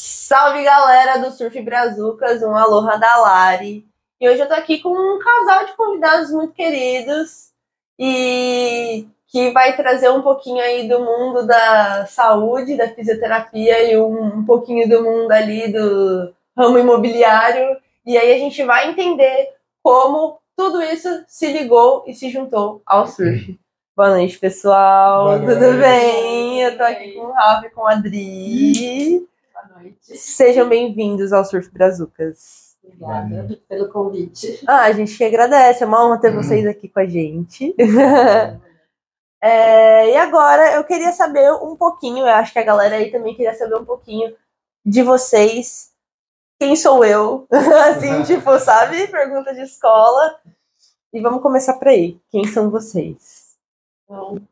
Salve galera do Surf Brazucas, um aloha da Lari. E hoje eu tô aqui com um casal de convidados muito queridos e que vai trazer um pouquinho aí do mundo da saúde, da fisioterapia e um, um pouquinho do mundo ali do ramo imobiliário. E aí a gente vai entender como tudo isso se ligou e se juntou ao surf. Boa noite, pessoal. Boa Tudo noite. bem? Eu tô aqui com o Rafa e com a Adri. Boa noite. Sejam bem-vindos ao Surf Brazucas. Obrigada pelo convite. Ah, a gente que agradece, é uma honra ter vocês aqui com a gente. É, e agora eu queria saber um pouquinho, eu acho que a galera aí também queria saber um pouquinho de vocês. Quem sou eu? assim, tipo, sabe? Pergunta de escola. E vamos começar por aí. Quem são vocês? Então,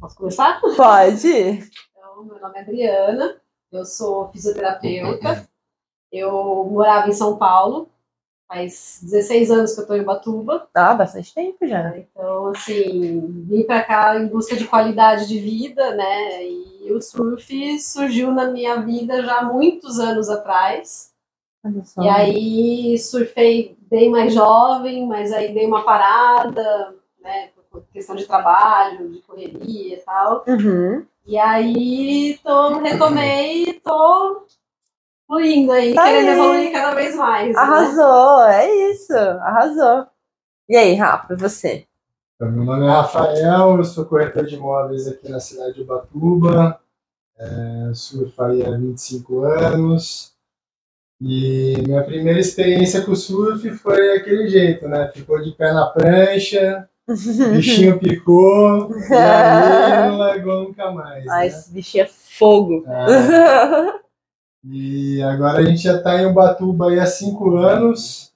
posso começar? Pode? Então, meu nome é Adriana, eu sou fisioterapeuta. Eu morava em São Paulo, faz 16 anos que eu estou em Ubatuba. Ah, bastante tempo já. Então, assim, vim para cá em busca de qualidade de vida, né? E o surf surgiu na minha vida já há muitos anos atrás. Olha só. E aí surfei bem mais jovem, mas aí dei uma parada, né? Por questão de trabalho, de correria e tal. Uhum. E aí tô, retomei e tô fluindo aí, Tá querendo aí. evoluir cada vez mais. né? Arrasou, é isso, arrasou. E aí, Rafa, você? Então, meu nome é Rafael, eu sou corretor de imóveis aqui na cidade de Ubatuba. É, surfo aí há 25 anos. E minha primeira experiência com o surf foi aquele jeito, né? Ficou de pé na prancha, bichinho picou, e aí não largou nunca mais. Ai, Né? esse bichinho é fogo. É, E agora a gente já está em Ubatuba aí há cinco anos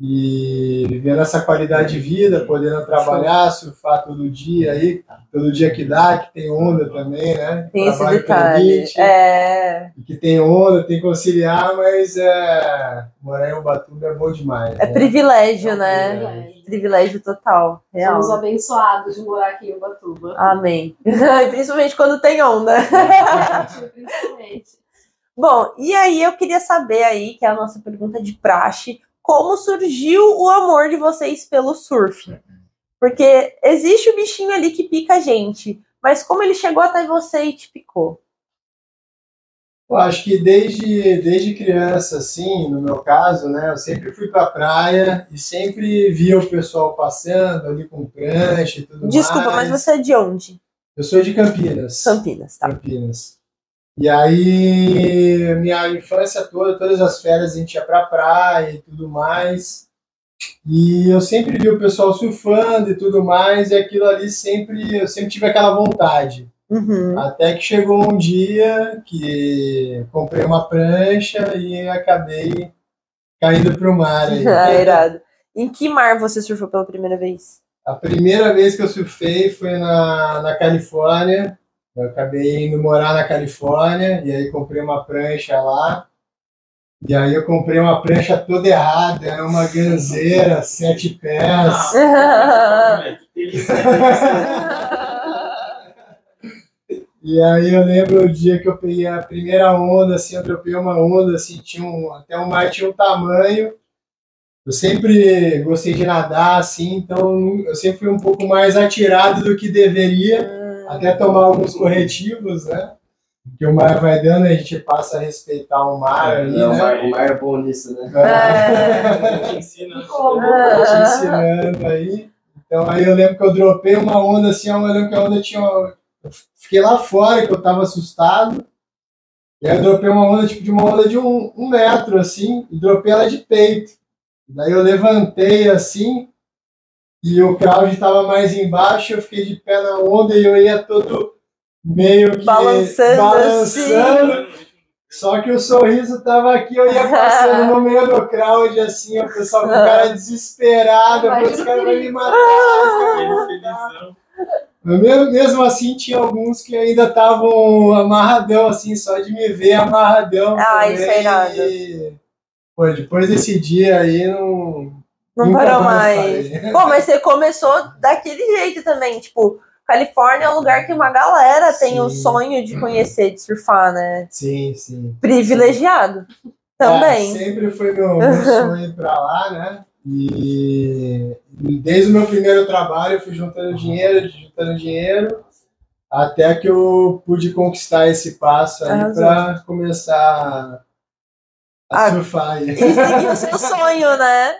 e vivendo essa qualidade de vida, podendo trabalhar, surfar todo dia aí, todo dia que dá, que tem onda também, né? Tem esse detalhe. permite, É, que tem onda, tem que conciliar, mas é, morar em Ubatuba é bom demais. é né? privilégio, É um né? privilégio. Privilégio total, real. Somos abençoados de morar aqui em Ubatuba. Amém. Principalmente quando tem onda. Principalmente. Bom, e aí eu queria saber aí, que é a nossa pergunta de praxe, como surgiu o amor de vocês pelo surf? Porque existe o bichinho ali que pica a gente, mas como ele chegou até você e te picou? Eu acho que desde, desde criança, assim, no meu caso, né, eu sempre fui pra praia e sempre via o pessoal passando ali com prancha e tudo Desculpa, mas mais. você é de onde? Eu sou de Campinas. Campinas, tá? Campinas. E aí, minha infância toda, todas as férias a gente ia pra praia e tudo mais. E eu sempre vi o pessoal surfando e tudo mais, e aquilo ali sempre, eu sempre tive aquela vontade. Uhum. Até que chegou um dia que comprei uma prancha e acabei caindo pro mar aí. Ah, irado. Em que mar você surfou pela primeira vez? A primeira vez que eu surfei foi na, na Califórnia. Eu acabei indo morar na Califórnia e aí comprei uma prancha lá. E aí eu comprei uma prancha toda errada, era uma ganzeira, sete pés. E aí eu lembro o dia que eu peguei a primeira onda, assim, eu dropei uma onda, assim, tinha um, até o mar tinha um tamanho. Eu sempre gostei de nadar, assim, então eu sempre fui um pouco mais atirado do que deveria, até tomar alguns corretivos, né? Que o mar vai dando, a gente passa a respeitar o mar ali, Não, o né? Mar- o Mar é bom nisso, né? É. Te ensina. Como? te ensinando aí. Então aí eu lembro que eu dropei uma onda assim, eu lembro que a onda tinha. Fiquei lá fora, que eu tava assustado. E aí eu dropei uma onda, tipo, de uma onda de um, um metro, assim, e dropei ela de peito. Daí eu levantei assim, e o crowd tava mais embaixo, eu fiquei de pé na onda e eu ia todo meio que Balançando balançando. Só que o sorriso tava aqui, eu ia passando no meio do crowd, assim, o pessoal com cara desesperado, eu falei, os caras vão me matar, os caras vão me matar. Mesmo, assim, tinha alguns que ainda estavam amarradão, assim, só de me ver amarradão. Ah, isso é irado. e, Pô, depois desse dia aí, não... Não parou mais. parei. Pô, mas você começou daquele jeito também, tipo, Califórnia é um lugar que uma galera tem o sonho de conhecer, de surfar, né? Sim, sim. Privilegiado também. É, sempre foi meu, meu sonho ir pra lá, né? E desde o meu primeiro trabalho eu fui juntando dinheiro, juntando dinheiro, até que eu pude conquistar esse passo aí para começar a Ah, surfar aí. E seguir o seu sonho, né?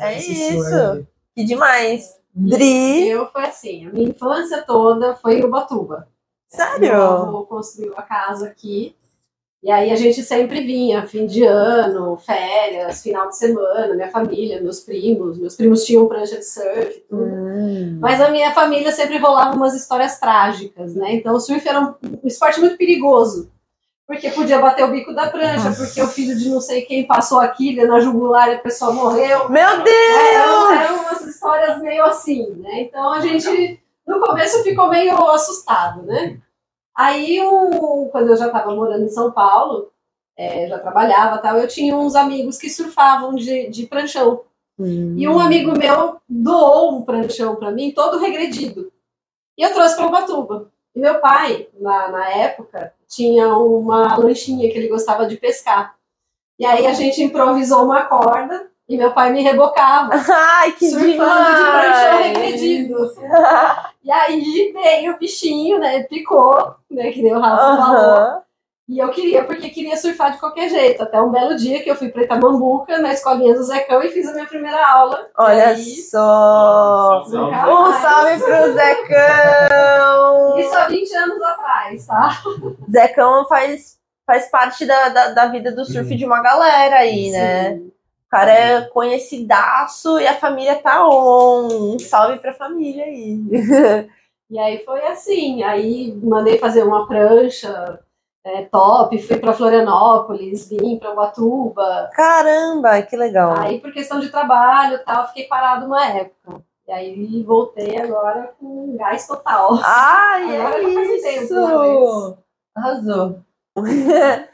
É esse isso. Que demais. Dri, Eu foi assim, a minha infância toda foi em Ubatuba. Meu sério? avô construiu a casa aqui. E aí a gente sempre vinha, fim de ano, férias, final de semana, minha família, meus primos. Meus primos tinham prancha de surf, tudo. Hum. Mas a minha família sempre rolava umas histórias trágicas, né? Então o surf era um, um esporte muito perigoso. Porque podia bater o bico da prancha, porque o filho de não sei quem passou a quilha na jugular e a pessoa morreu. Meu É, Deus! eram, eram umas histórias meio assim, né? Então a gente, no começo, ficou meio assustado, né? Aí, o- quando eu já estava morando em São Paulo, é, já trabalhava tal, eu tinha uns amigos que surfavam de, de pranchão. E um amigo meu doou um pranchão para mim, todo regredido. E eu trouxe para Ubatuba. E meu pai, na, na época, tinha uma lanchinha que ele gostava de pescar. E aí a gente improvisou uma corda e meu pai me rebocava Ai, que surfando de pranchão regredido. E aí veio o bichinho, né? Picou, né? Que nem o Rafa falou. Aham. E eu queria, porque queria surfar de qualquer jeito. Até um belo dia que eu fui pra Itamambuca, na escolinha do Zecão, e fiz a minha primeira aula. Olha aí, só! Um mais. salve pro Zecão! Isso há 20 anos atrás, tá? Zecão faz, faz parte da, da, da vida do surf de uma galera aí, né? O cara é conhecidaço e a família tá on. Um salve pra família aí. E aí foi assim. Aí mandei fazer uma prancha é, top, fui pra Florianópolis, vim pra Ubatuba. Caramba, que legal. Aí, por questão de trabalho e tal, fiquei parado uma época. E aí voltei agora com gás total. Ai, Agora é um tempo, isso! Arrasou.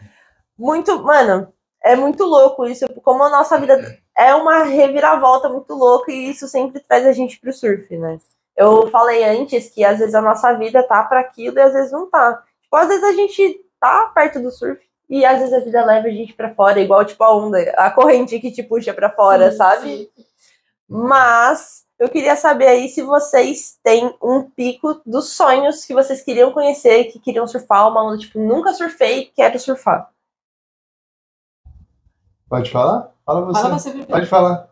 muito, mano, é muito louco isso. Como a nossa vida é uma reviravolta muito louca e isso sempre traz a gente pro surf, né? Eu falei antes que às vezes a nossa vida tá para aquilo e às vezes não tá. Tipo, às vezes a gente tá perto do surf e às vezes a vida leva a gente para fora, igual tipo a onda, a corrente que te puxa para fora, Sim, sabe? sim. Mas eu queria saber aí se vocês têm um pico dos sonhos que vocês queriam conhecer, que queriam surfar, uma onda tipo, nunca surfei, quero surfar. Pode falar? Fala você. Fala você primeiro. Pode falar.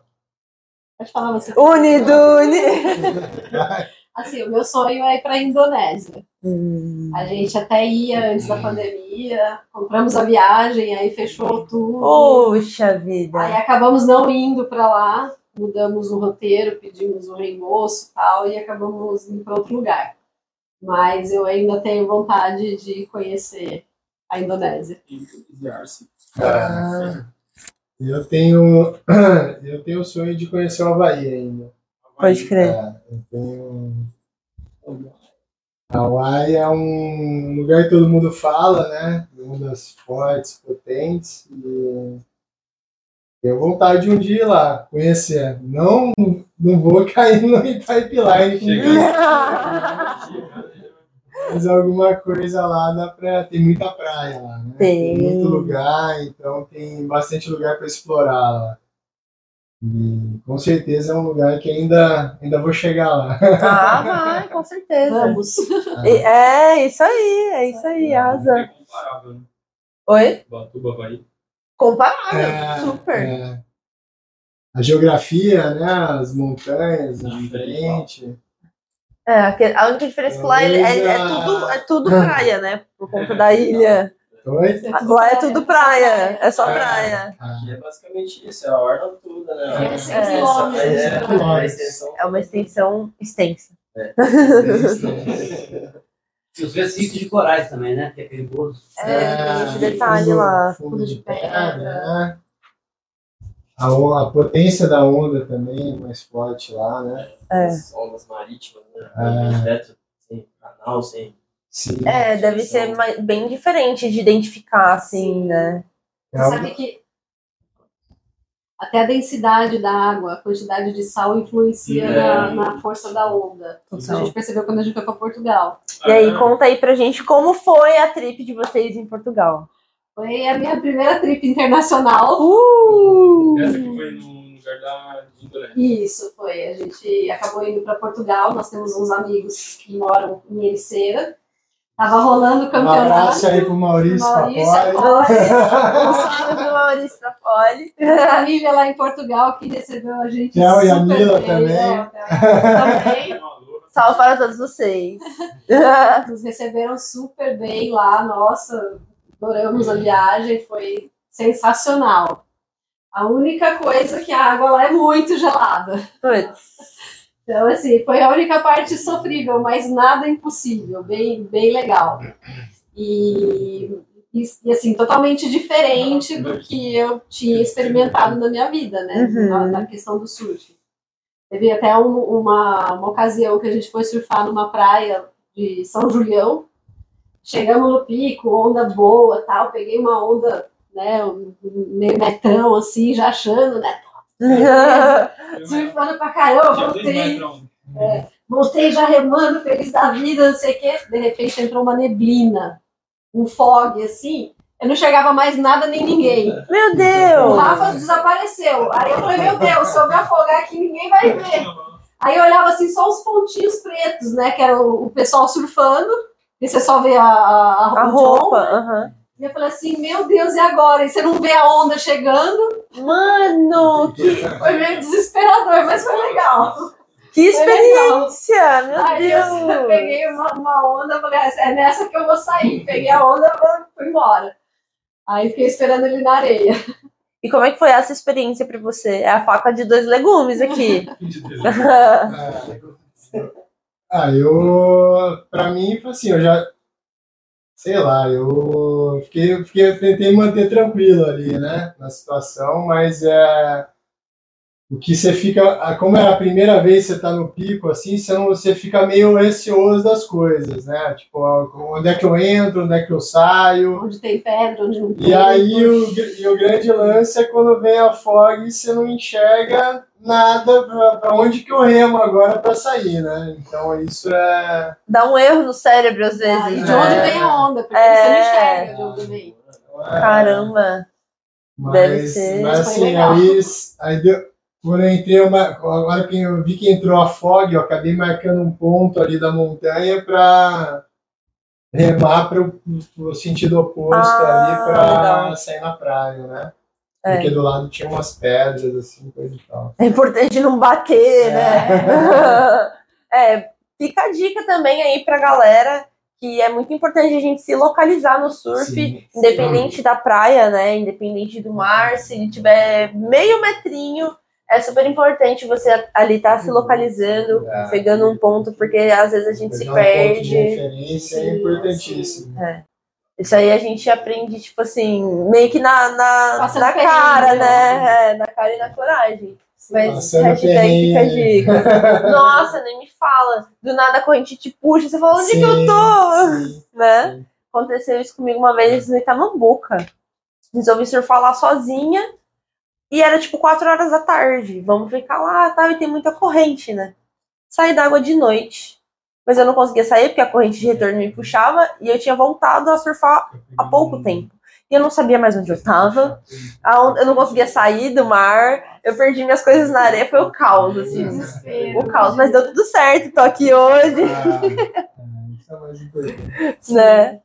Pode falar você. Unidune! Assim, o meu sonho é ir pra Indonésia. A gente até ia antes da pandemia, compramos a viagem, aí fechou tudo. Poxa Aí vida. acabamos não indo pra lá, mudamos o roteiro, pedimos o reembolso e tal, e acabamos indo para outro lugar. Mas eu ainda tenho vontade de conhecer a Indonésia. Ah, eu tenho eu tenho o sonho de conhecer o Havaí ainda. Pode crer. É, eu tenho Hawaii é um lugar que todo mundo fala, né? Ondas fortes, potentes. E tenho vontade de um dia ir lá, conhecer. Não, não vou cair no pipeline com mas alguma coisa lá dá pra. Tem muita praia lá, né? Tem. muito lugar, então tem bastante lugar para explorar lá. E com certeza é um lugar que ainda, ainda vou chegar lá. Ah, vai, com certeza. Vamos! E- É, isso aí, é isso aí, asa. É comparável, né? Oi? Batuba, Havaí. Comparável, É, super. é. A geografia, né? As montanhas, é diferente. É, a única diferença é que lá é, é tudo, é tudo praia, né? Por conta da ilha. Oi? Lá é tudo praia, é só É. praia. Ah, Aqui é basicamente isso, é a orla toda, né? É, é, é, praia. a extensão. É uma extensão extensa. E os recifes de corais também, né? Que é perigoso. É, tem esse detalhe fundo- lá. Fundo de pedra, né? A, a potência da onda também é mais forte lá, né? É. As ondas marítimas, né? É. Direto, sem canal, sem. Sim. É, deve ser mais- bem diferente de identificar, assim, né? É Você algo- sabe que até a densidade da água, a quantidade de sal influencia É. na, na força da onda. Isso a gente percebeu quando a gente foi para Portugal. E aí, Ah, conta aí pra gente como foi a trip de vocês em Portugal. Foi a minha primeira trip internacional. Uh! Essa que foi no lugar da de Indolé. Isso, foi. A gente acabou indo para Portugal. Nós temos uns amigos que moram em Ericeira. Tava rolando o Um campeonato. abraço aí pro Maurício Maurício Papori. Um salve pro Maurício Trapoli. família lá em Portugal que recebeu a gente. Theo e a Mila bem, também. né? também. Salve para todos vocês. Nos receberam super bem lá, nossa, adoramos a viagem, foi sensacional. A única coisa é que a água lá é muito gelada. Então, assim, foi a única parte sofrível, mas nada impossível, bem, bem legal. E, e, e, assim, totalmente diferente do que eu tinha experimentado na minha vida, né? Uhum. Na, na questão do surf. Teve até um- uma, uma ocasião que a gente foi surfar numa praia de São Julião. Chegamos no pico, onda boa tal. Peguei uma onda, né, um meio metrão, assim, já achando, né? Surfando pra caramba, voltei. metrão. Voltei já remando, feliz da vida, não sei o quê. De repente entrou uma neblina, um fog, assim. Eu não enxergava mais nada nem ninguém. Meu O Deus! Rafa desapareceu. Aí eu falei, meu Deus, se eu me afogar aqui, ninguém vai ver. Aí eu olhava assim, só os pontinhos pretos, né? Que era o, o pessoal surfando. E você só vê a, a, A de roupa. onda. aham. E eu falei assim, meu Deus, e agora? E você não vê a onda chegando. Mano, que, Foi meio desesperador, mas foi legal. que experiência! Meu Aí eu Deus! peguei uma, uma onda, falei, "Ah, é nessa que eu vou sair. Peguei a onda e fui embora. Aí fiquei esperando ele na areia. E como é que foi essa experiência pra você? É a faca de dois legumes aqui. Ah, eu. Pra mim, assim, eu já. Sei lá, eu fiquei, fiquei, tentei manter tranquilo ali, né? Na situação, mas é. O que você fica. Como é a primeira vez que você tá no pico, assim, você, não, você fica meio receoso das coisas, né? Tipo, onde é que eu entro, onde é que eu saio. Onde tem pedra, onde não tem. E aí o, e o grande lance é quando vem a fog e você não enxerga nada pra, pra onde que eu remo agora pra sair, né? Então isso é. Dá um erro no cérebro às vezes. Ah, e de né? onde É. vem a onda, porque É. você não enxerga de onde vem. Caramba. Deve Mas, ser. mas assim, aí, aí deu, quando eu entrei, uma, agora que eu vi que entrou a fog, eu acabei marcando um ponto ali da montanha pra remar pro, pro sentido oposto Ah, ali legal. sair na praia, né? É. Porque do lado tinha umas pedras, assim, coisa e tal. É importante não bater, né? É, fica a dica também aí pra galera que é muito importante a gente se localizar no surf, Sim. independente da praia, né? Independente do mar, se ele tiver meio metrinho, é super importante você ali estar se localizando, É. pegando um ponto, porque às vezes a gente se Pegar um ponto de perde. referência é Sim, importantíssimo. Isso aí a gente aprende, tipo assim, meio que na, na, na cara, né? né? É, na cara e na coragem. Mas Passando hashtag fica dica. Nossa, nem me fala. Do nada a corrente te puxa, você fala, onde que eu tô? Sim, Né? sim. Aconteceu isso comigo uma vez no Itamambuca. Resolvi surfar lá sozinha. E era tipo 4 horas da tarde. Vamos ficar lá tal, e tem muita corrente, né? Saí da água de noite. Mas eu não conseguia sair porque a corrente de retorno me puxava e eu tinha voltado a surfar há pouco tempo. E eu não sabia mais onde eu estava. Eu não conseguia sair do mar. Eu perdi minhas coisas na areia. Foi o caos, assim. Desespero. O caos. Mas deu tudo certo. Tô aqui hoje, Ah, é mais importante. né?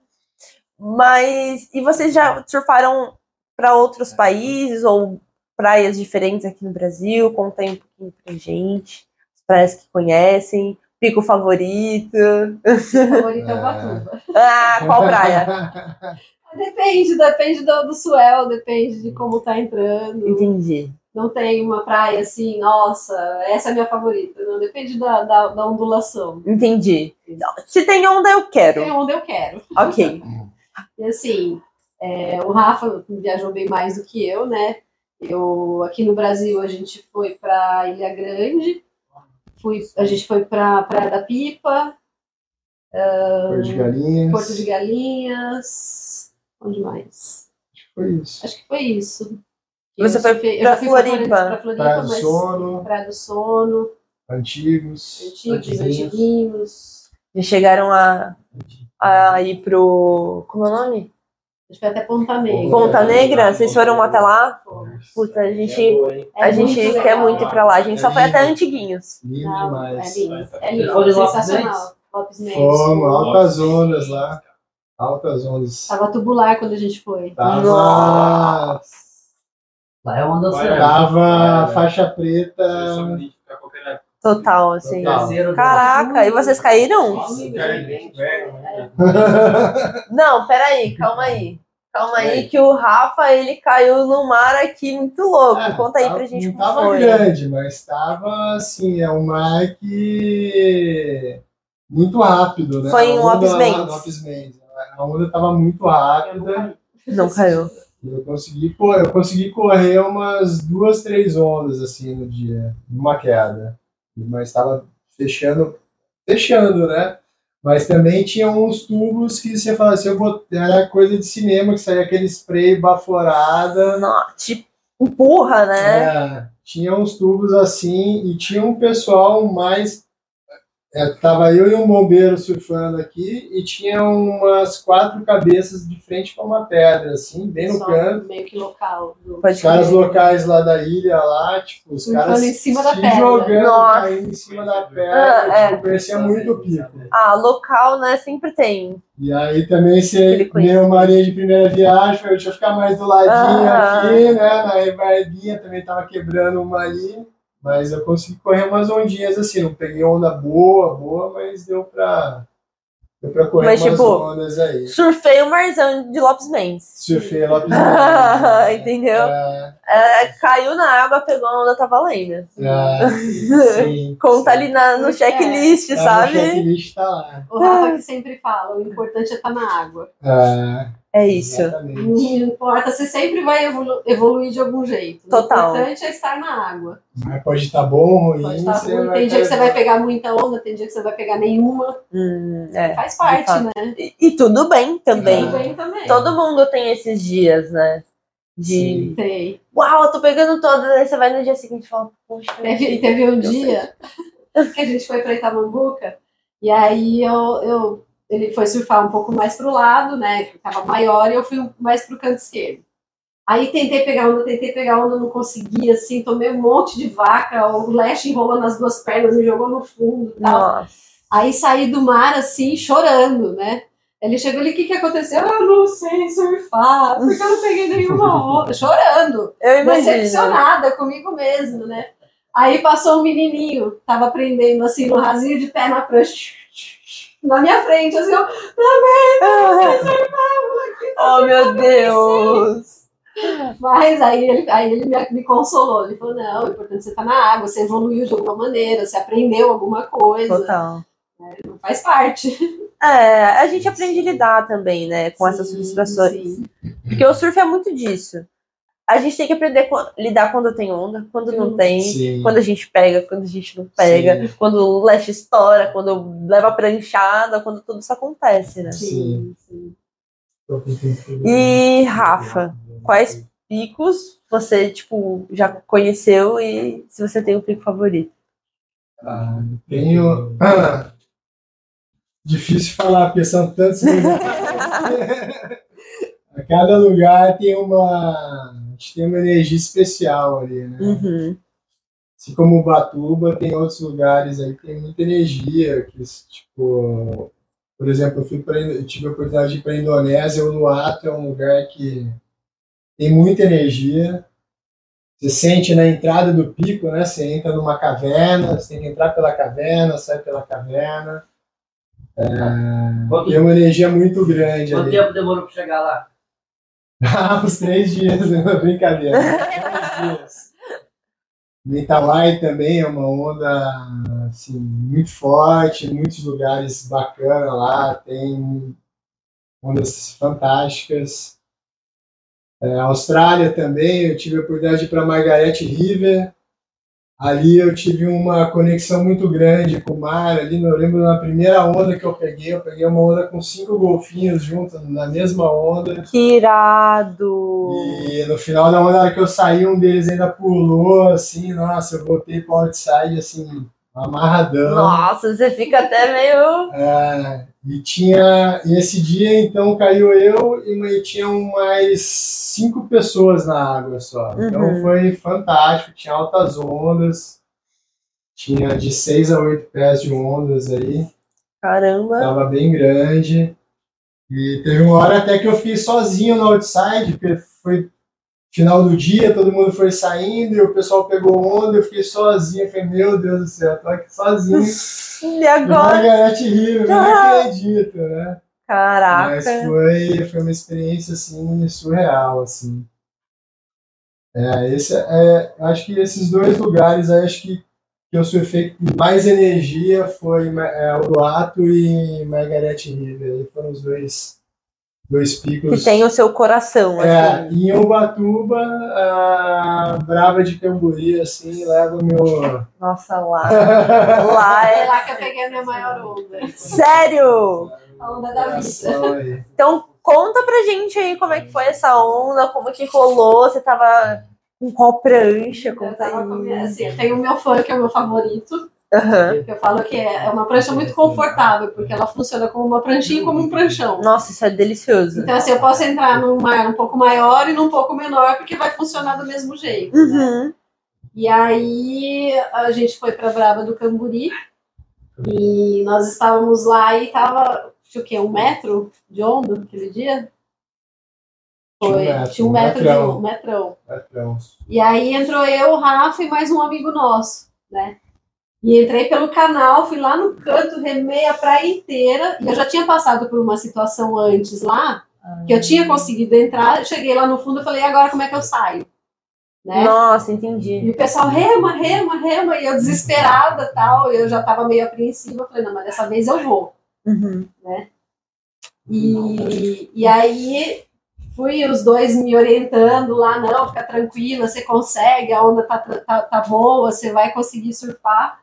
Mas. E vocês já surfaram para outros países ou praias diferentes aqui no Brasil? Conta aí um pouquinho pra gente. As praias que conhecem. Pico favorito. favorito é o Batuba. Ah, qual praia? Depende, depende do, do swell, depende de como tá entrando. Entendi. Não tem uma praia assim, nossa, essa é a minha favorita. Não, depende da, da, da ondulação. Entendi. Se tem onda, eu quero. É onde eu quero. Ok. E assim, é, o Rafa viajou bem mais do que eu, né? Eu aqui no Brasil a gente foi para Ilha Grande, fui, a gente foi para Praia da Pipa, Porto de Galinhas. Porto de Galinhas, onde mais? Foi isso. Acho que foi isso. Você Eu foi pra Floripa? Pra Floripa, Praia do mas Sono, Praia do Sono, Antigos. Antigos, Antiguinhos. Antiguinhos. Já chegaram a, a ir pro. Como é o nome? A gente foi até Ponta Negra. Ponta Negra? Vocês foram até lá? Puta, a É gente, a É gente quer muito ir pra lá. A gente só É foi até. Antiguinhos. Lindo demais. É lindo, é lindo, sensacional. Lopes. Fomos, altas ondas lá. Altas ondas. Tava tubular quando a gente foi. Tava, Lá é onda Vai, oceana. tava faixa preta. sabem identificar qualquer época. Total, assim. Total. Caraca, e vocês caíram? Nossa, né? Não, peraí, calma aí. Calma aí, que o Rafa, ele caiu no mar aqui muito louco. É, Conta aí tava- pra gente Não como tava foi. grande, mas tava assim, é um mar que muito rápido, né? Foi em Lopes Mendes. Lopes Mendes. A onda tava muito rápida. Não caiu. Eu consegui, pô, eu consegui correr umas duas, três ondas assim no dia, numa queda. Mas estava fechando, fechando, né? Mas também tinha uns tubos que você fala assim, eu vou, era coisa de cinema, que saía aquele spray baforada. Te empurra, né? É, tinha uns tubos assim e tinha um pessoal mais. É, tava eu e um bombeiro surfando aqui e tinha umas quatro cabeças de frente para uma pedra, assim, bem no Só canto. meio que local. do- Os caras locais lá da ilha, lá, tipo, os Surfando caras em cima da se pedra. jogando, Nossa. caindo em cima da pedra, Ah, é. tipo, parecia muito pico. Ah, local, né? Sempre tem. E aí também deu uma areia de primeira viagem, falei, deixa eu ficar mais do ladinho Ah. aqui, né? Na rebarbinha também tava quebrando uma ali, mas eu consegui correr umas ondinhas assim, não peguei onda boa, boa, mas deu pra, deu pra correr Mas, umas tipo, ondas aí. Surfei o marzão de Lopes Mendes. Surfei lá pro né? Entendeu? É, É, caiu na água, pegou a onda, tá valendo. é, sim, Conta sim. ali na, no Porque checklist, Tá sabe? checklist tá lá. O Rafa que sempre fala, o importante é estar na água. É, É isso. Exatamente. Não importa, você sempre vai evolu- evoluir de algum jeito. Total. O importante é estar na água. Mas pode estar bom, ruim. Pode estar você ruim. Tem dia que você vai pegar muita onda, tem dia que você vai pegar nenhuma. Hum, é. Faz parte, né? E, e tudo bem também. Tudo bem também. Todo mundo tem esses dias, né? De. Tem. Uau, eu tô pegando todas. Aí você vai no dia seguinte e fala, poxa. Teve, teve um Eu dia que a gente foi pra Itamambuca e aí eu, eu, ele foi surfar um pouco mais pro lado, né? Que tava maior, e eu fui mais pro canto esquerdo. Aí tentei pegar onda, tentei pegar onda, não conseguia, assim, tomei um monte de vaca, o leste enrolou nas duas pernas, me jogou no fundo e tal. Nossa. Aí saí do mar assim, chorando, né? Ele chegou ali, o que, que aconteceu? Eu não sei surfar, porque eu não peguei nenhuma onda. Chorando, Eu imagino. decepcionada comigo mesmo, né? Aí passou um menininho, tava aprendendo assim, no rasinho de pé na prancha, na minha frente, assim, eu, Oh, meu Deus. mas aí ele, aí ele me, me consolou. Ele falou: não, o importante é você estar na água, você evoluiu de alguma maneira, você aprendeu alguma coisa, Total. faz parte. É, a gente aprende a lidar também, né, com essas Sim, frustrações. sim. Porque o surf é muito disso. A gente tem que aprender a lidar quando tem onda, quando não tem, Sim. quando a gente pega, quando a gente não pega, Sim. quando o leste estoura, quando leva a pranchada, quando tudo isso acontece, né? Sim, sim. E Rafa, quais picos você, tipo, já conheceu e se você tem um pico favorito? Ah, tenho. Ah, difícil falar, porque são tantos. A cada lugar tem uma. A gente tem uma energia especial ali, né? Uhum. Assim como Ubatuba, tem outros lugares aí que tem muita energia, que, tipo, por exemplo, eu, fui pra, eu tive a oportunidade de ir para a Indonésia, o Luato é um lugar que tem muita energia. Você sente na entrada do pico, né? Você entra numa caverna, você tem que entrar pela caverna, sai pela caverna. Quanto, Tem uma energia muito grande quanto ali. tempo demorou pra chegar lá? Ah, uns três dias, né? brincadeira. três dias. Também é uma onda assim, muito forte, muitos lugares bacanas lá, tem ondas fantásticas. É, Austrália também, eu tive a oportunidade de ir para Margaret River, Ali eu tive uma conexão muito grande com o mar. Ali, eu lembro na primeira onda que eu peguei, eu peguei uma onda com cinco golfinhos juntos na mesma onda. Que irado! E no final da onda, que eu saí, um deles ainda pulou, assim, nossa, eu voltei pro outside, assim, amarradão. Nossa, você fica até meio. É, e tinha. E esse dia, então, caiu eu e tinham mais cinco pessoas na água só. Então Uhum. foi fantástico, tinha altas ondas. Tinha de 6 a 8 pés de ondas aí. Caramba! Tava bem grande. E teve uma hora até que eu fiquei sozinho no outside, porque foi final do dia, todo mundo foi saindo e o pessoal pegou onda, eu fiquei sozinho. Eu falei, meu Deus do céu, tô aqui sozinho. E agora? Margarete River, eu não acredito, né? Caraca! Mas foi, foi uma experiência assim surreal, assim. É, esse é, eu acho que esses dois lugares, acho que que eu surfei com mais energia foi é, o Ato e Margaret River. Foram os dois, dois picos. Que tem o seu coração, É, assim. em Ubatuba, a Brava de Camburi, assim, leva o meu. Nossa, lá. Lá É lá que eu peguei a minha maior onda. Sério! A onda da vida. Então, conta pra gente aí como é que foi essa onda, como que rolou, você tava com qual prancha, Eu conta tava com minha- aí. assim, eu tenho o meu fã, que é o meu favorito. Que Eu falo que é é uma prancha muito confortável, porque ela funciona como uma pranchinha e como um pranchão. Nossa, isso é delicioso. Então, assim, eu posso entrar num mar um pouco maior e num pouco menor, porque vai funcionar do mesmo jeito. né? Uhum. E aí a gente foi para Brava do Camburi e nós estávamos lá e tava, tinha o quê? Um metro de onda naquele dia? Tinha um Foi, metro, tinha um um metro metrão. de um metrão. Patrão. E aí entrou eu, o Rafa e mais um amigo nosso, né? E entrei pelo canal, fui lá no canto, remei a praia inteira. E eu já tinha passado por uma situação antes lá, que eu tinha conseguido entrar. Cheguei lá no fundo e falei, agora como é que eu saio? Né? Nossa, entendi. E o pessoal rema, rema, rema. E eu desesperada tal. Eu já tava meio apreensiva. Falei, não, mas dessa vez eu vou. Uhum. E, e aí fui os dois me orientando lá, não, fica tranquila, você consegue, a onda tá, tá, tá boa, você vai conseguir surfar.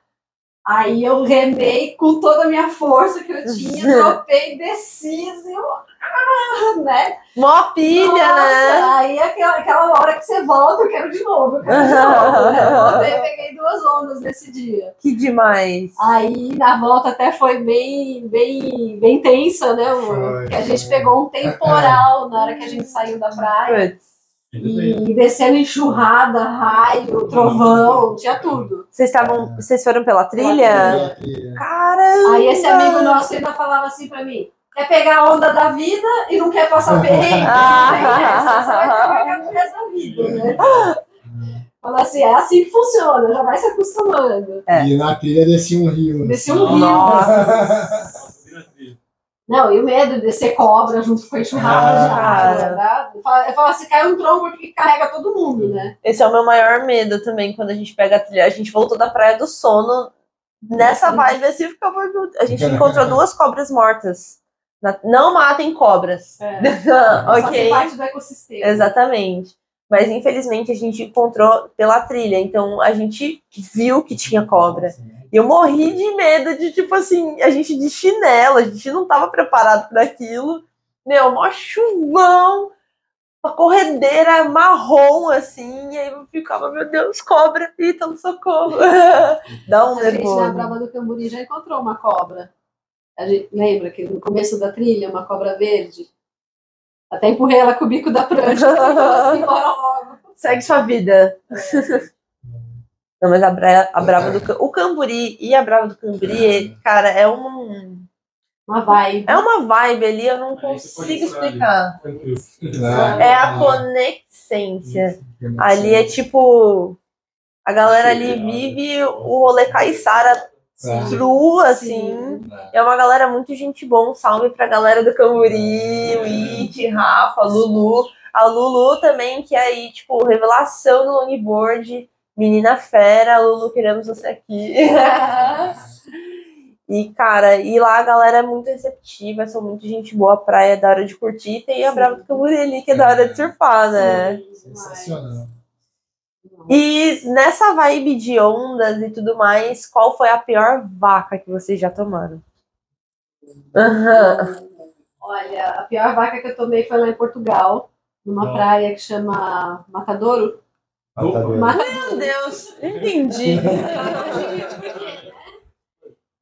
Aí eu remei com toda a minha força que eu tinha, desci, assim, eu, ah, né? Mó pilha, Nossa, né? Aí aquela, aquela hora que você volta, eu quero de novo, eu quero de novo. né? Eu voltei peguei duas ondas nesse dia. Que demais. Aí na volta até foi bem, bem, bem tensa, né? amor? Foi, Porque a gente pegou um temporal na hora que a gente saiu da praia. E descendo enxurrada, raio, trovão, tinha tudo. Vocês estavam. Vocês foram pela trilha? trilha. Caramba! Aí esse amigo nosso ainda falava assim pra mim: quer pegar a onda da vida e não quer passar perrengue? Ah. Essa, você vai carregar pro resto da vida, né? Fala assim, é assim que funciona, já vai se acostumando. É. E na trilha descia um rio. Descer um rio. Nossa. Não, e o medo de descer cobra junto com a enxurrada Ah, água. Né? Falo assim, cai um tronco que carrega todo mundo, né? Esse é o meu maior medo também quando a gente pega a trilha. A gente voltou da Praia do Sono. Nessa vibe assim, ficava. A gente encontrou duas cobras mortas. Não matem cobras. É. Ok. que parte do ecossistema. Exatamente. Mas infelizmente a gente encontrou pela trilha, então a gente viu que tinha cobra. E eu morri de medo de, tipo assim, a gente de chinelo, a gente não tava preparado para aquilo. Meu, mó chuvão, uma corredeira marrom, assim, e aí eu ficava, meu Deus, cobra, Ítalo, socorro. Dá um A gente na nervoso. Brava do Camburi já encontrou uma cobra. A gente lembra que no começo da trilha, uma cobra verde. Até empurrei ela com o bico da prancha falou assim, bora logo. Segue sua vida. Não, mas a, Bra a Brava do Cam- O Camburi e a Brava do Camburi, cara, é um. Uma vibe. É uma vibe ali, eu não É, consigo explicar. É a conexência. Ali é tipo. A galera ali vive o rolê caiçara Sim. true, assim. É uma galera muito gente bom. Salve pra galera do Camburi, o It, Rafa, Lulu. A Lulu também, que é aí, tipo, revelação do longboard. Menina fera, Lulu, queremos você aqui. e, cara, e lá a galera é muito receptiva, são muito gente boa, a praia é da hora de curtir. Tem a. Brava do Camburi ali, que é da hora de surfar, né? Sensacional. E nessa vibe de ondas e tudo mais, qual foi a pior vaca que vocês já tomaram? Aham. Olha, a pior vaca que eu tomei foi lá em Portugal, numa Não. praia que chama Matadouro. Matador. Mata- Meu Deus, entendi.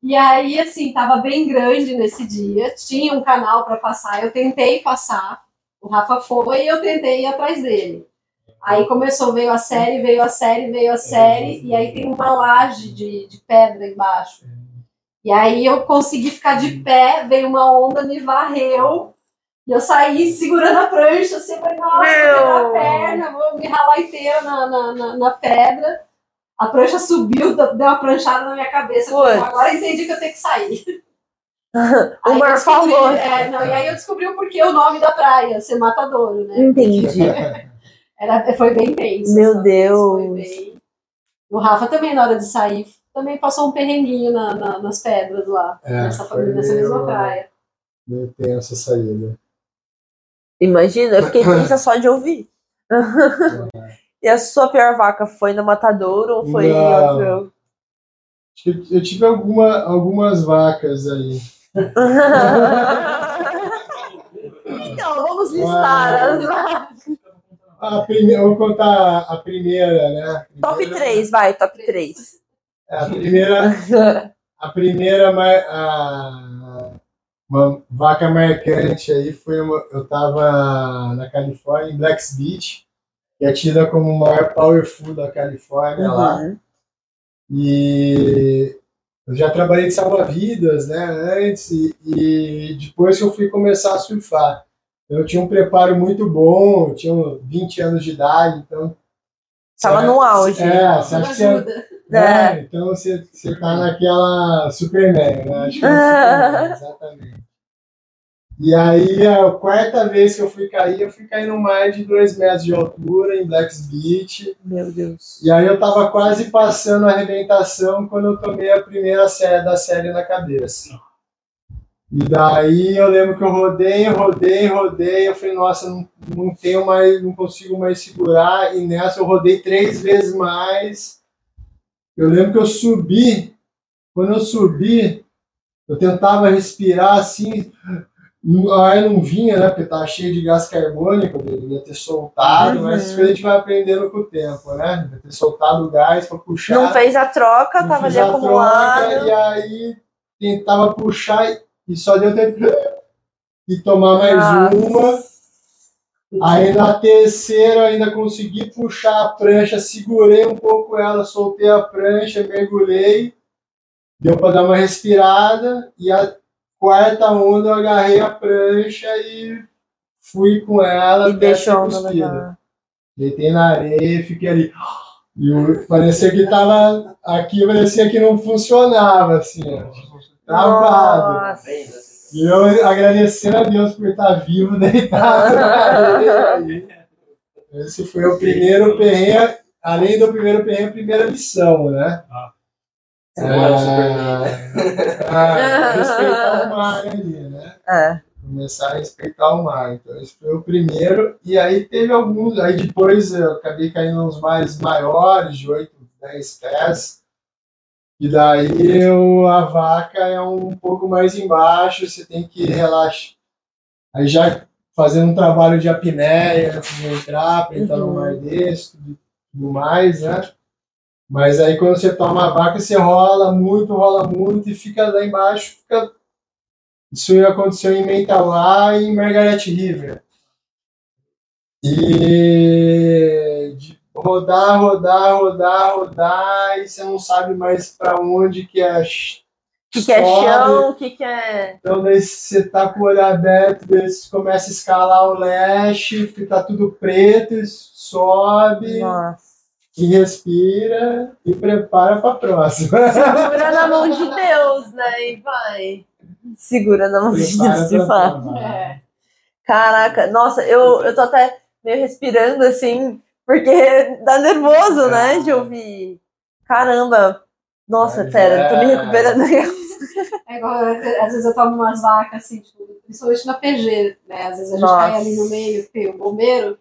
E aí, assim, tava bem grande nesse dia, tinha um canal para passar, eu tentei passar, o Rafa foi e eu tentei ir atrás dele. Aí começou, veio a série, veio a série, veio a série, e aí tem uma laje de, de pedra embaixo. E aí eu consegui ficar de pé, veio uma onda, me varreu, e eu saí segurando a prancha, assim, falei, nossa, vou a perna, vou me ralar inteira na, na, na, na pedra. A prancha subiu, deu uma pranchada na minha cabeça. Eu falei, agora entendi que eu tenho que sair. O eu Mar falou. é, não, e aí eu descobri o porquê o nome da praia, ser Matadouro, né? Entendi. Era, foi bem tenso. Meu Deus. foi bem- O Rafa também, na hora de sair, também passou um perrenguinho na- na- nas pedras lá, É, nessa, foi nessa mesma meio- praia. Meio tenso essa saída. Imagina, eu fiquei tensa só de ouvir. E a sua pior vaca foi no Matadouro ou foi em Não. outro? Acho que eu tive alguma, algumas vacas aí. então, vamos listar as vacas. A primeira, vou contar a primeira, né? A Top primeira- 3, vai, top 3. É, A primeira, a primeira a, uma vaca marcante aí foi uma, eu tava na Califórnia, em Blacks Beach, que é tida como o maior power food da Califórnia lá. Uhum. E eu já trabalhei de salva-vidas, né, antes, e, e depois que eu fui começar a surfar. Eu tinha um preparo muito bom, eu tinha 20 anos de idade, então... Tava no auge. É, você acha que você, ajuda. é, então você, você tá naquela Superman, né? Acho que é Superman, exatamente. E aí, a quarta vez que eu fui cair, eu fui cair no mar de 2 metros de altura, em Blacks Beach. Meu Deus. E aí eu tava quase passando a arrebentação quando eu tomei a primeira série da série na cabeça. E daí eu lembro que eu rodei, rodei, rodei, eu falei, nossa, não, não tenho mais, não consigo mais segurar, e nessa eu rodei três vezes mais. Eu lembro que eu subi, quando eu subi, eu tentava respirar assim, o ar não vinha, né? Porque tava cheio de gás carbônico, eu deveria ter soltado, Uhum. mas isso a gente vai aprendendo com o tempo, né? Devia ter soltado o gás para puxar. Não fez a troca, não tava ali a acumulado. troca, E aí tentava puxar e- e só deu tempo de tomar mais Nossa. uma. Aí na terceira eu ainda consegui puxar a prancha, segurei um pouco ela, soltei a prancha, mergulhei, deu para dar uma respirada e a quarta onda eu agarrei a prancha e fui com ela E deixou cuspida. Deitei na areia e fiquei ali. E parecia que tava. Aqui parecia que não funcionava, assim, ó. Travado. Nossa. E eu agradecendo a Deus por estar vivo, deitado areia. Esse foi o primeiro perrengue, além do primeiro perrengue, a primeira lição, né? Ah, respeitar o mar ali, né? É. começar a respeitar o mar. Então, esse foi o primeiro. E aí teve alguns. Aí depois eu acabei caindo nos mares maiores, de 8, 10 pés. E daí eu, a vaca é um pouco mais embaixo, você tem que relaxar. Aí já fazendo um trabalho de apneia, de entrar, para entrar no Uhum. mar desse, tudo, tudo mais, né? Mas aí quando você toma a vaca, você rola muito, rola muito e fica lá embaixo, fica isso aconteceu em Mentauá e em Margaret River. E rodar, rodar, rodar, rodar, e você não sabe mais para onde que é. O que, que é chão, o que, que é. Então daí você tá com o olho aberto, daí você começa a escalar o leste, que tá tudo preto, sobe Nossa. e respira e prepara para próxima. Segura na mão de Deus, né? E vai. Segura na mão de Prepara Deus, de fato. É. Caraca, nossa, eu, eu tô até meio respirando assim, porque dá nervoso, né? De ouvir. Caramba. Nossa, Mas pera, eu tô me é. recuperando. É igual, às vezes eu tomo umas vacas, assim, tipo, principalmente na PG, né? Às vezes a gente Nossa. cai ali no meio, tem o bombeiro.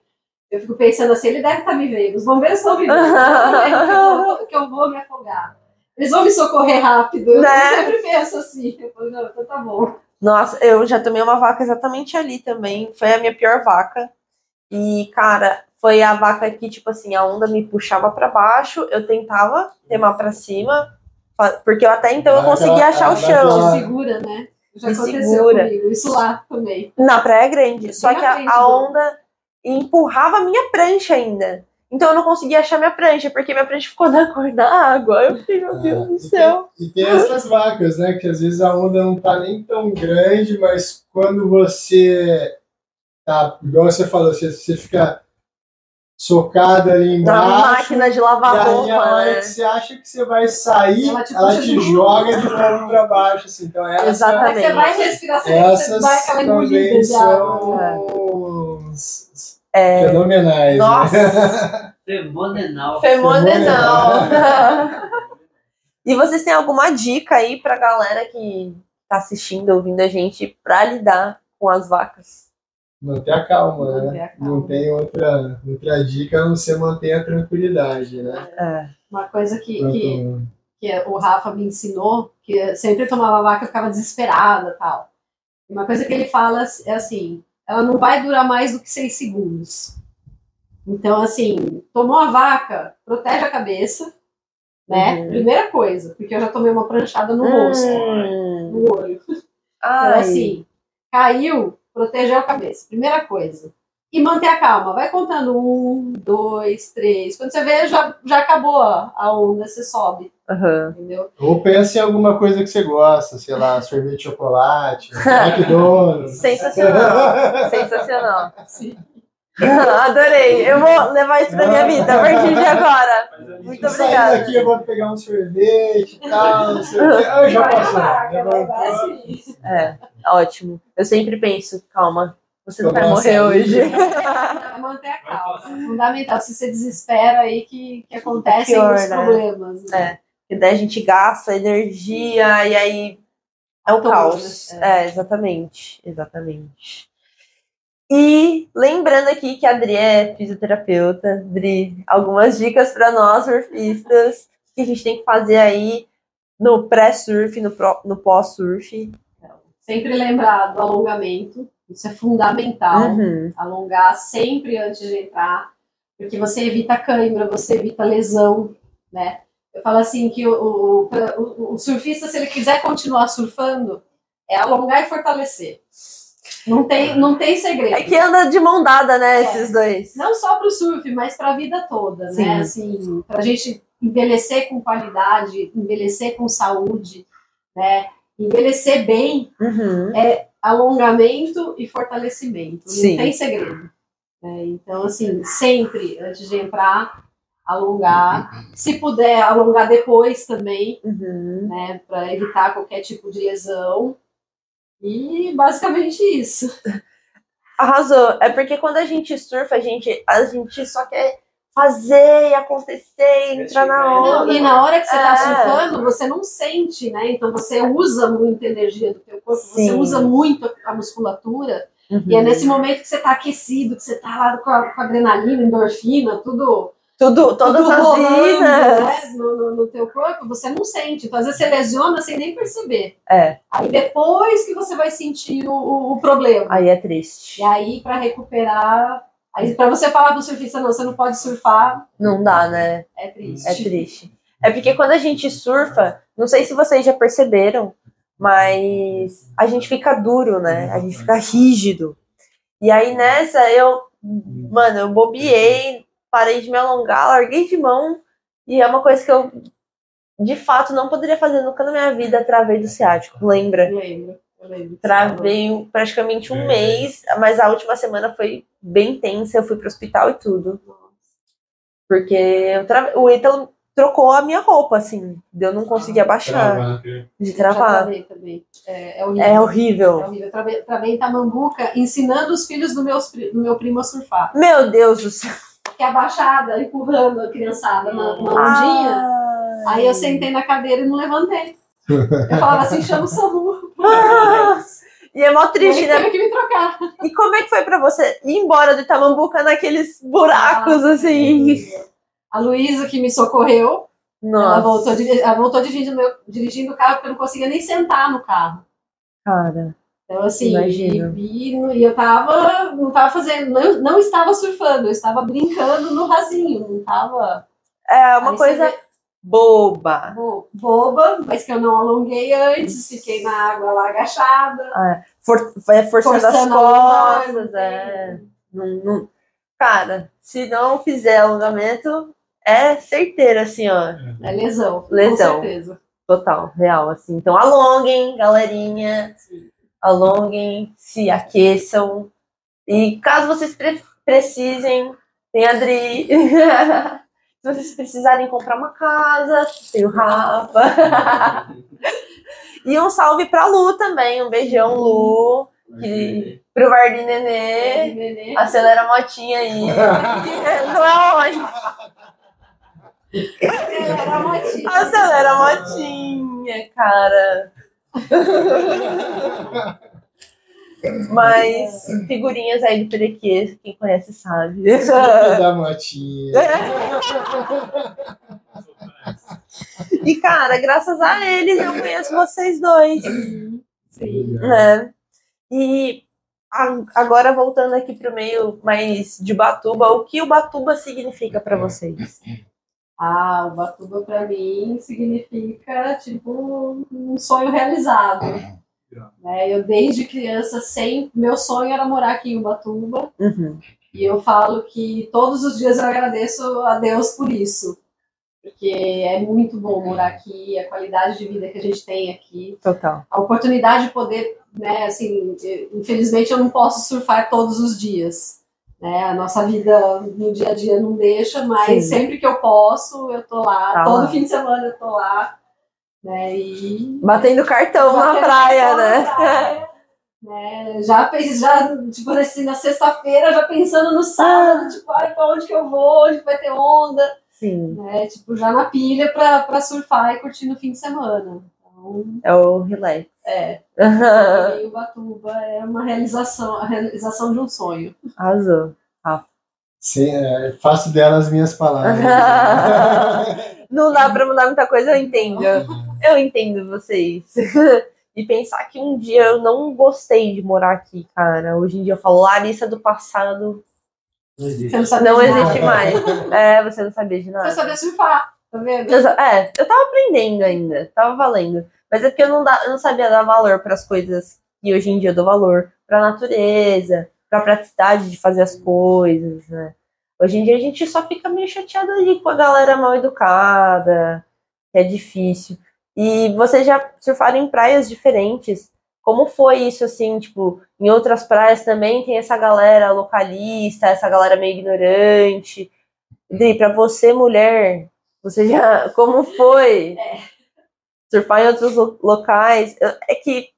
Eu fico pensando assim, ele deve estar me vendo, os bombeiros estão me vendo, estão vendo que eu, vou, que eu vou me afogar. Eles vão me socorrer rápido. Né? Eu sempre penso assim. Eu falo, não, então tá bom. Nossa, eu já tomei uma vaca exatamente ali também. Foi a minha pior vaca. E, cara, foi a vaca que, tipo assim, a onda me puxava pra baixo, eu tentava remar pra cima, porque eu até então eu conseguia achar o chão. Segura, né? Já Me aconteceu segura. comigo. Isso lá também. Na Praia Grande. Só que a, a do- onda empurrava a minha prancha ainda. Então eu não conseguia achar minha prancha, porque minha prancha ficou na cor da água. Eu fiquei, meu Deus do e céu. tem- E tem essas vacas, né? Que às vezes a onda não tá nem tão grande, mas quando você tá, igual você falou, você, você fica socado ali Na embaixo. máquina de E lavar a roupa, hora né? que você acha que você vai sair, Ela ela te te, de novo. joga de novo pra baixo. Assim. Então, essa, Exatamente. Aí você vai respirar, você, você essas dá aquela também né? são É, fenomenais. Nossa. Né? Femonenal. Femonenal. e vocês têm alguma dica aí pra galera que tá assistindo, ouvindo a gente, pra lidar com as vacas? Manter a calma, Manter né? a calma. Não tem outra, outra dica a não ser manter a tranquilidade, né? É. Uma coisa que, que, que o Rafa me ensinou, que eu sempre tomava vaca, eu ficava desesperada e tal. Uma coisa que ele fala é assim, ela não vai durar mais do que seis segundos. Então, assim, tomou a vaca, protege a cabeça, né? Uhum. Primeira coisa, porque eu já tomei uma pranchada no rosto, Hum. no olho. Então, Ai. assim, caiu, protegeu a cabeça. Primeira coisa. E manter a calma. Vai contando um, dois, três. Quando você vê, já, já acabou a onda, você sobe, Aham. entendeu? Ou pense em alguma coisa que você gosta, sei lá, sorvete de chocolate, McDonald's. Sensacional. Sensacional. Sim. Adorei. Eu vou levar isso pra minha vida a partir de agora. Muito Saindo obrigada. daqui eu vou pegar um sorvete e tal, não sei o quê. Ah, já passou. Levantou. É, ótimo. Eu sempre penso, calma, você não vai morrer hoje. É manter a calma. É fundamental. Se você desespera aí que, que acontecem Pior, os né? problemas. né? É. E daí a gente gasta energia e aí é o caos. né? É, exatamente. Exatamente. E lembrando aqui que a Adri é fisioterapeuta. Adri, algumas dicas para nós, surfistas, que a gente tem que fazer aí no pré-surf, no, no pós-surf. Sempre lembrar do alongamento. Isso é fundamental. Uhum. alongar sempre antes de entrar, porque você evita cãibra, você evita lesão, né? Eu falo assim que o, o- o surfista, se ele quiser continuar surfando, é alongar e fortalecer. Não tem, não tem segredo. É que anda de mão dada, né, É. esses dois. Não só para o surf, mas para a vida toda, Sim. né? Assim, para a gente envelhecer com qualidade, envelhecer com saúde, né? Envelhecer bem Uhum. alongamento e fortalecimento. Sim. Não tem segredo. né? Então, assim, sempre, antes de entrar, alongar. Se puder, alongar depois também, Uhum. né? Para evitar qualquer tipo de lesão. E basicamente isso. Arrasou. É porque quando a gente surfa, a gente, a gente só quer fazer e acontecer, entrar na Não, onda. e na hora que você está É. surfando, você não sente, né? Então você usa muita energia do teu corpo, você Sim. usa muito a musculatura. Uhum. E é nesse momento que você está aquecido, que você está lá com a, com a adrenalina, endorfina, tudo Tudo, todas tudo as vidas. né, no, no- no teu corpo, você não sente. Então, às vezes, você lesiona sem nem perceber. É, Aí, depois que você vai sentir o, o- problema. aí é triste. E aí, para recuperar... Aí, para você falar do surfista, não, você não pode surfar, Não dá, né? é triste. É triste. É porque quando a gente surfa, não sei se vocês já perceberam, mas a gente fica duro, né? A gente fica rígido. E aí nessa eu, mano, eu bobiei, parei de me alongar, larguei de mão. E é uma coisa que eu, de fato, não poderia fazer nunca na minha vida, travei do ciático, lembra? Lembro, eu lembro. Travei praticamente um mês, mas a última semana foi bem tensa, eu fui pro hospital e tudo. Porque eu trave- o Ítalo trocou a minha roupa, assim, de eu não conseguir abaixar, de Já travar. travei também. É, é horrível. É É horrível. horrível. Eu travei, travei em Tamambuca ensinando os filhos do, meus, pri- do meu primo a surfar. Meu Deus do céu. Que é abaixada, empurrando a criançada na, na ondinha. Ai. Aí eu sentei na cadeira e não levantei. Eu falava assim, chama o SAMU. Ah! E é mó triste, né? que me trocar. E como é que foi pra você ir embora do Itamambuca naqueles buracos, Nossa, assim? A Luísa que me socorreu, ela Nossa, voltou, diri- ela voltou dirigindo, dirigindo o carro porque eu não conseguia nem sentar no carro. cara. Então, assim, Imagino. e, e- e eu tava, não tava fazendo, não, não estava surfando, eu estava brincando no rasinho, não tava É uma Aí coisa você boba. bo- boba, mas que eu não alonguei antes, fiquei na água lá agachada. For, vai forçando, Forçando as costas, é. Não, não- Cara, se não fizer alongamento, é certeiro, assim, ó. É lesão, Lesão. com certeza. Total, real, assim. Então alonguem, galerinha. Alonguem, se aqueçam. E caso vocês pre- precisem, tem a Adri. se vocês precisarem comprar uma casa, tem o Rafa. e um salve pra Lu também. Um beijão, Lu. Que, pro Vardi Nenê. Nenê. Acelera a motinha aí. Não é onde? Era uma tia. Acelera a motinha, cara. Mas figurinhas aí do Perequê, quem conhece sabe. da motinha. E, cara, graças a eles eu conheço vocês dois. Sim. né? E agora voltando aqui pro meio mais de Batuba, o que o Batuba significa pra vocês? Ah, o Batuba pra mim significa tipo um sonho realizado. Né? Eu desde criança sempre, meu sonho era morar aqui em Ubatuba Uhum, e eu falo que todos os dias eu agradeço a Deus por isso, porque é muito bom morar aqui, a qualidade de vida que a gente tem aqui, total. a oportunidade de poder, né, assim, infelizmente eu não posso surfar todos os dias. Né? A nossa vida no dia a dia não deixa, mas Sim. sempre que eu posso, eu tô lá. Tá Todo lá. fim de semana eu tô lá. Né? E Batendo cartão na Batendo praia, cartão né? na praia, né? Já, já tipo assim, na sexta-feira, já pensando no sábado, tipo, ai, pra onde que eu vou, onde vai ter onda, Sim, né? Tipo, já na pilha pra surfar e curtir no fim de semana. Então, é o relax. é, mim, Ubatuba é uma realização, a realização de um sonho. Arrasou. Sim, é, faço dela as minhas palavras. Não dá pra mudar muita coisa, eu entendo. Eu entendo vocês. E pensar que um dia eu não gostei de morar aqui, cara. Hoje em dia eu falo, Larissa do passado Não existe. Você não existe mais. É, você não sabia de nada. Você sabia surfar, tá vendo? É, eu tava aprendendo ainda, tava valendo. Mas é porque eu não, dá, eu não sabia dar valor para as coisas que hoje em dia eu dou valor. Pra natureza, pra praticidade de fazer as coisas, né? Hoje em dia a gente só fica meio chateado ali com a galera mal educada, que é difícil. E vocês já surfaram em praias diferentes. Como foi isso, assim, tipo, em outras praias também tem essa galera localista, essa galera meio ignorante. Dri, pra você, mulher, você já. Como foi? Surfar em outros lo- locais. É que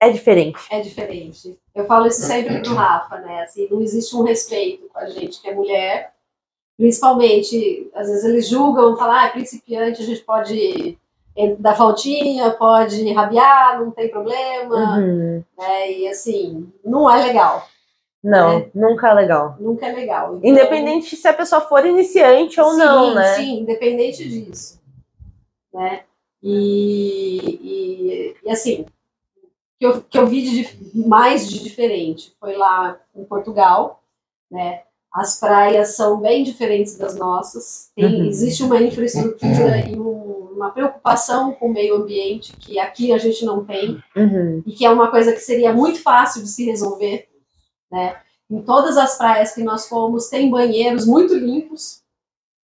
é diferente. É diferente. Eu falo isso sempre pro Rafa, né? Assim, não existe um respeito com a gente que é mulher. Principalmente, às vezes eles julgam, falam, ah, é principiante, a gente pode dar faltinha, pode rabiar, não tem problema, Uhum. né? E assim, não é legal. Não, É. nunca é legal. Nunca é legal. Então, Independente se a pessoa for iniciante ou sim, não, né? Sim, independente disso. Né? E, e, e, assim, que eu, que eu vi de, mais de diferente foi lá em Portugal, né? As praias são bem diferentes das nossas. Tem, Uhum. Existe uma infraestrutura e um- uma preocupação com o meio ambiente que aqui a gente não tem Uhum. e que é uma coisa que seria muito fácil de se resolver, né? Em todas as praias que nós fomos tem banheiros muito limpos,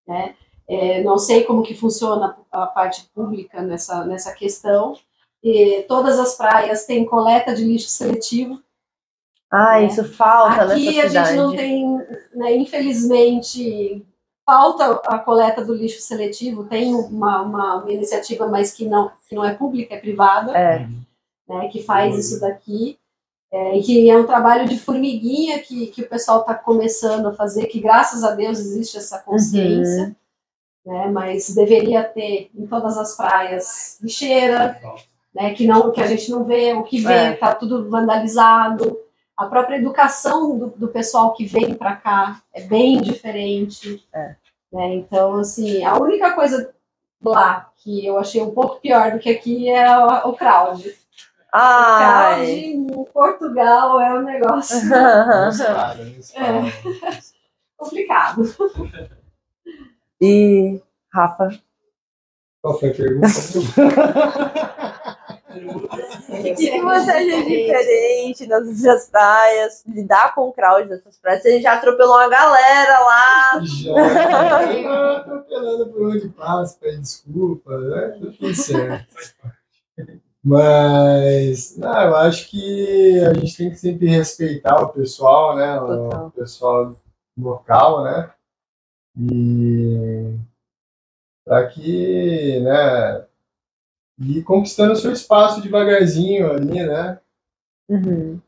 né? É, não sei como que funciona a parte pública nessa nessa questão. E todas as praias têm coleta de lixo seletivo. Ah, É. isso falta Aqui nessa a cidade. gente não tem, né, infelizmente, falta a coleta do lixo seletivo. Tem uma, uma, uma iniciativa, mas que não que não é pública, é privada É. né, que faz isso daqui, é, e que é um trabalho de formiguinha que, que o pessoal está começando a fazer, que graças a Deus existe essa consciência, né, mas deveria ter em todas as praias lixeira, né? Que não, que a gente não vê, o que vê É. tá tudo vandalizado. A própria educação do, do pessoal que vem para cá é bem diferente. É. Né? Então, assim, a única coisa lá que eu achei um pouco pior do que aqui é o, o crowd. Ai. Em Portugal é um negócio nos para. complicado. e Rafa, Qual foi a pergunta? se você é diferente nas praias, lidar com o crowd dessas praias, você já atropelou uma galera lá. Já eu atropelando por onde passa, pede desculpa, né? Tá tudo certo. Mas, não, eu acho que a gente tem que sempre respeitar o pessoal, né? Total. O pessoal local, né? E para que, né? Ir conquistando o seu espaço devagarzinho ali, né? Uhum.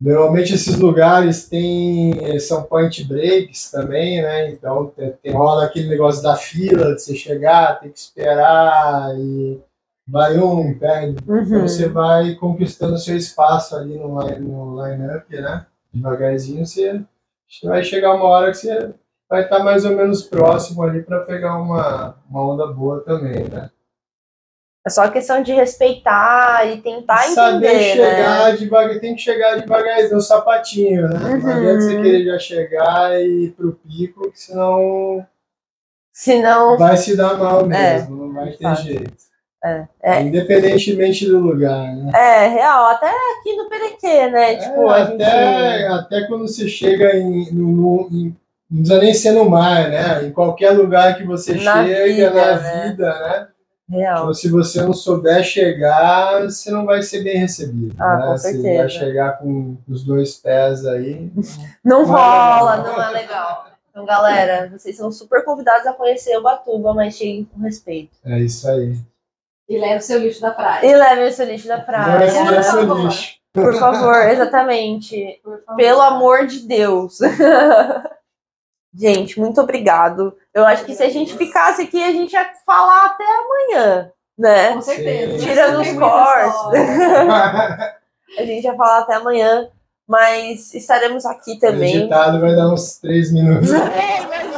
Normalmente esses lugares têm são point breaks também, né? Então tem, tem- rola aquele negócio da fila de você chegar, tem que esperar e vai um, perde. Então Uhum. você vai conquistando seu espaço ali no, line- no line-up, né? Devagarzinho você vai chegar uma hora que você vai estar mais ou menos próximo ali para pegar uma, uma onda boa também, né? É só questão de respeitar e tentar Saber entender, chegar né? devagar, tem que chegar devagarzinho, sapatinho, né? Uhum. Não adianta você querer já chegar e ir pro pico, que senão Senão, vai se dar mal mesmo, não vai ter jeito. É, é. Independentemente do lugar, né? é real, até aqui no Perequê, né? Tipo, É, a gente. até, até quando você chega em, no, em- não precisa nem ser no mar, né? Em qualquer lugar que você Na chega, vida, na né? vida, né? Real. Então, se você não souber chegar, você não vai ser bem recebido. Ah, né? com Você certeza. vai chegar com os dois pés aí. Não Não é rola, legal. não é legal. Então, galera, vocês são super convidados a conhecer Ubatuba, mas cheguem com respeito. É isso aí. E leva o seu lixo da praia. E levem o seu lixo da praia. esse seu favor. lixo. Por favor, exatamente. Por favor. Pelo amor de Deus. gente, muito obrigado. Eu acho que se a gente ficasse aqui, a gente ia falar até amanhã, né? Com certeza. Tirando os cortes. A gente ia falar até amanhã, mas estaremos aqui também. Editado vai dar uns três minutos. É, imagina.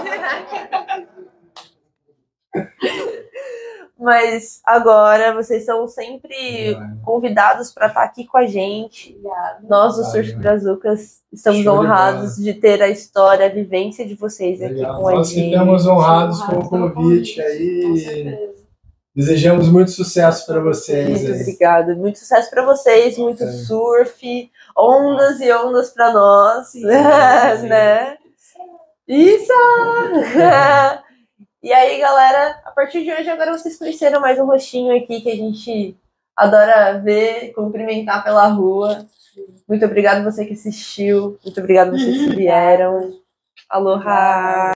Mas agora vocês são sempre convidados para estar aqui com a gente. Nós, do. Surf Brazucas, estamos honrados de, ter a história, a vivência de vocês aqui Legal. com a Nós gente. ficamos honrados com o convite aí. Desejamos muito sucesso para vocês. Muito obrigada. Muito sucesso para vocês, muito É. surf, ondas e ondas para nós, Sim, sim. né? Isso! e aí, galera, a partir de hoje, agora vocês conheceram mais um rostinho aqui que a gente adora ver, cumprimentar pela rua. Muito obrigado você que assistiu, muito obrigado vocês que vieram. Aloha!